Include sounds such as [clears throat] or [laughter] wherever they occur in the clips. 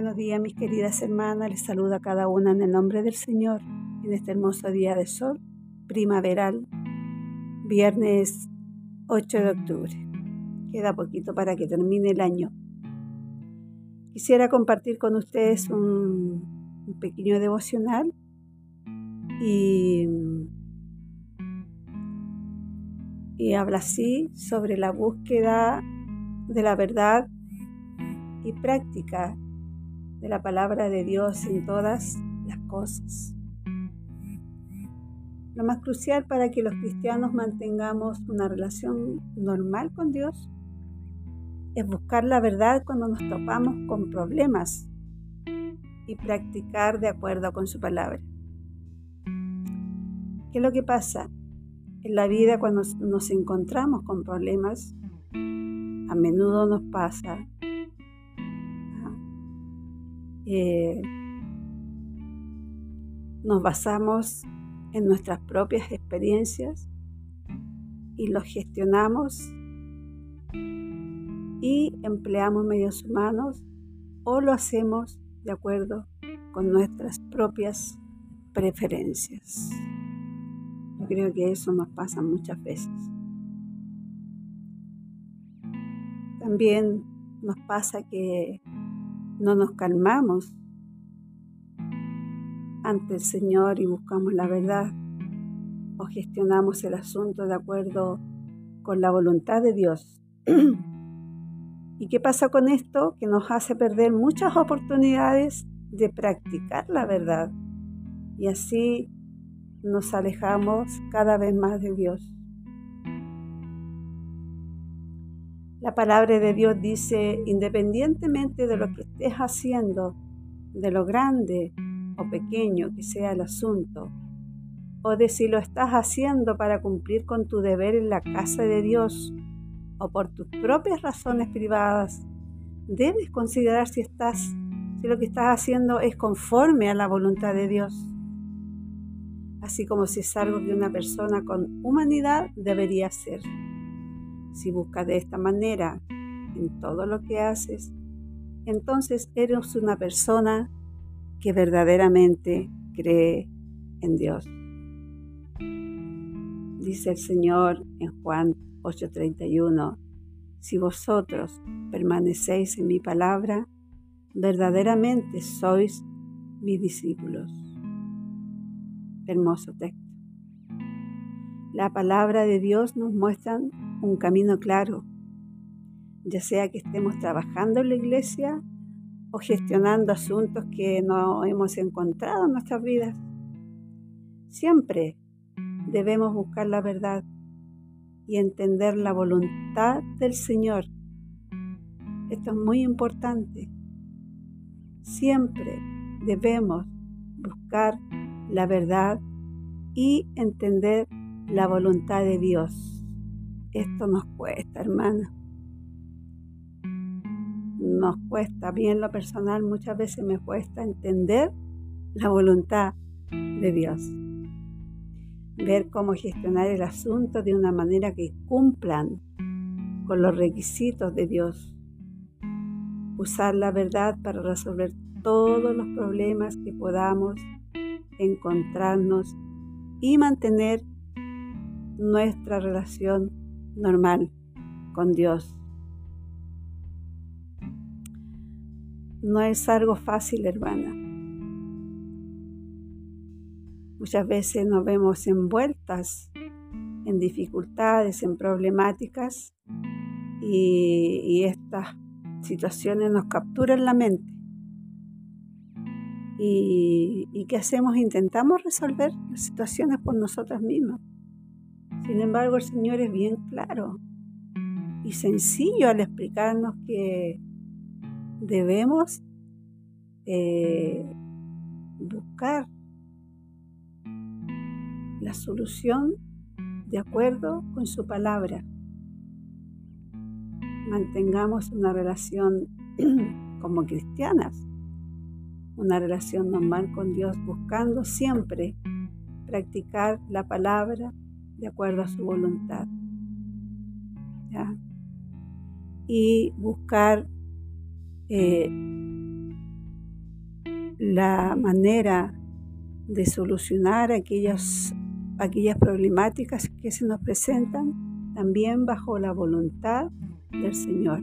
Buenos días, mis queridas hermanas. Les saluda a cada una en el nombre del Señor en este hermoso día de sol primaveral, viernes 8 de octubre. Queda poquito para que termine el año. Quisiera compartir con ustedes un, pequeño devocional y, y habla así sobre la búsqueda de la verdad y práctica de la palabra de Dios en todas las cosas. Lo más crucial para que los cristianos mantengamos una relación normal con Dios es buscar la verdad cuando nos topamos con problemas y practicar de acuerdo con su palabra. ¿Qué es lo que pasa? En la vida cuando nos encontramos con problemas, a menudo nos pasa eh, nos basamos en nuestras propias experiencias y los gestionamos y empleamos medios humanos o lo hacemos de acuerdo con nuestras propias preferencias. Yo creo que eso nos pasa muchas veces. También nos pasa que no nos calmamos ante el Señor y buscamos la verdad o gestionamos el asunto de acuerdo con la voluntad de Dios. [clears throat] ¿Y qué pasa con esto? Que nos hace perder muchas oportunidades de practicar la verdad y así nos alejamos cada vez más de Dios. La palabra de Dios dice, independientemente de lo que estés haciendo, de lo grande o pequeño que sea el asunto, o de si lo estás haciendo para cumplir con tu deber en la casa de Dios o por tus propias razones privadas, debes considerar si lo que estás haciendo es conforme a la voluntad de Dios. Así como si es algo que una persona con humanidad debería hacer. Si buscas de esta manera en todo lo que haces, entonces eres una persona que verdaderamente cree en Dios. Dice el Señor en Juan 8:31, si vosotros permanecéis en mi palabra, verdaderamente sois mis discípulos. Hermoso texto. La palabra de Dios nos muestra un camino claro, ya sea que estemos trabajando en la iglesia o gestionando asuntos que no hemos encontrado en nuestras vidas. Siempre debemos buscar la verdad y entender la voluntad del Señor. Esto es muy importante. Siempre debemos buscar la verdad y entender la voluntad de Dios. Esto nos cuesta, hermana. Nos cuesta, bien lo personal, muchas veces me cuesta entender la voluntad de Dios. Ver cómo gestionar el asunto de una manera que cumplan con los requisitos de Dios. Usar la verdad para resolver todos los problemas que podamos encontrarnos y mantener nuestra relación normal con Dios. No es algo fácil, hermana. Muchas veces nos vemos envueltas en dificultades, en problemáticas y, estas situaciones nos capturan la mente. Y, ¿Y qué hacemos? Intentamos resolver las situaciones por nosotras mismas. Sin embargo, el Señor es bien claro y sencillo al explicarnos que debemos eh, buscar la solución de acuerdo con su palabra. Mantengamos una relación [clears throat] como cristianas, una relación normal con Dios, buscando siempre practicar la palabra de acuerdo a su voluntad. Y buscar eh, la manera de solucionar aquellas problemáticas que se nos presentan también bajo la voluntad del Señor.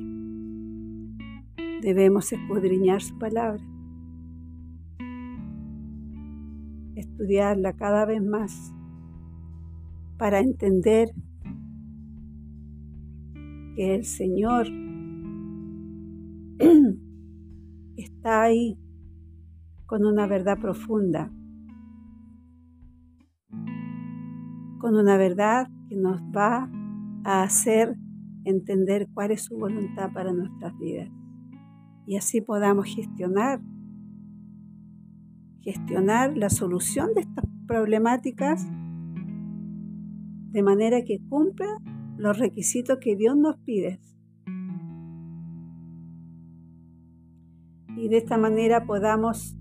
Debemos escudriñar su palabra, estudiarla cada vez más para entender que el Señor [clears throat] está ahí con una verdad profunda, con una verdad que nos va a hacer entender cuál es su voluntad para nuestras vidas. Y así podamos gestionar gestionar la solución de estas problemáticas de manera que cumpla los requisitos que Dios nos pide. Y de esta manera podamos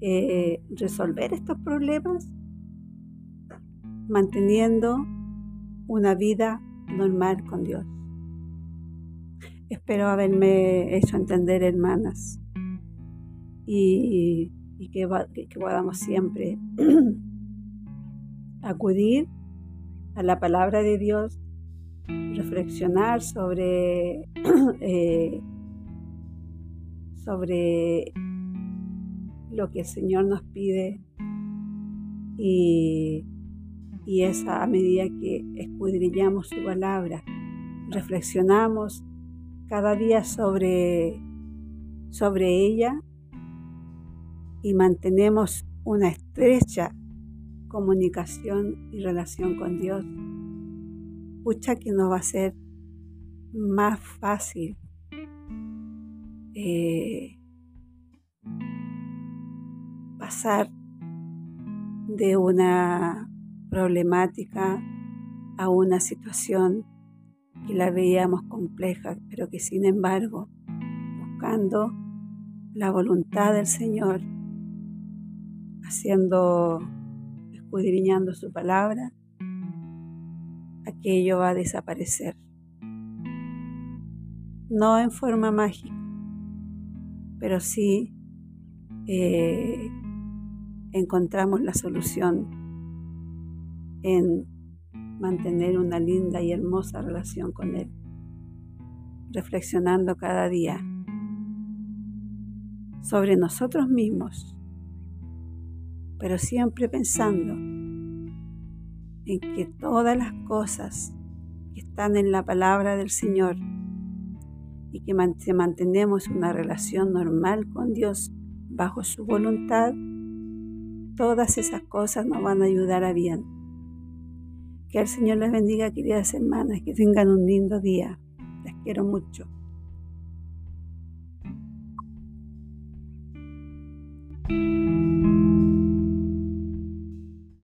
eh, resolver estos problemas manteniendo una vida normal con Dios. Espero haberme hecho entender, hermanas, y, que, que podamos siempre [clears throat] acudir a la palabra de Dios reflexionar sobre, [clears throat] eh, sobre lo que el Señor nos pide y, y esa a medida que escudriñamos su palabra, reflexionamos cada día sobre, sobre ella y mantenemos una estrecha comunicación y relación con Dios. Pucha que nos va a ser más fácil eh, pasar de una problemática a una situación que la veíamos compleja, pero que sin embargo, buscando la voluntad del Señor, haciendo, escudriñando su palabra, aquello va a desaparecer. No en forma mágica, pero sí eh, encontramos la solución en mantener una linda y hermosa relación con Él, reflexionando cada día sobre nosotros mismos, pero siempre pensando en que todas las cosas que están en la palabra del Señor y que mantenemos una relación normal con Dios bajo su voluntad, todas esas cosas nos van a ayudar a bien. Que el Señor les bendiga, queridas hermanas, que tengan un lindo día. Las quiero mucho.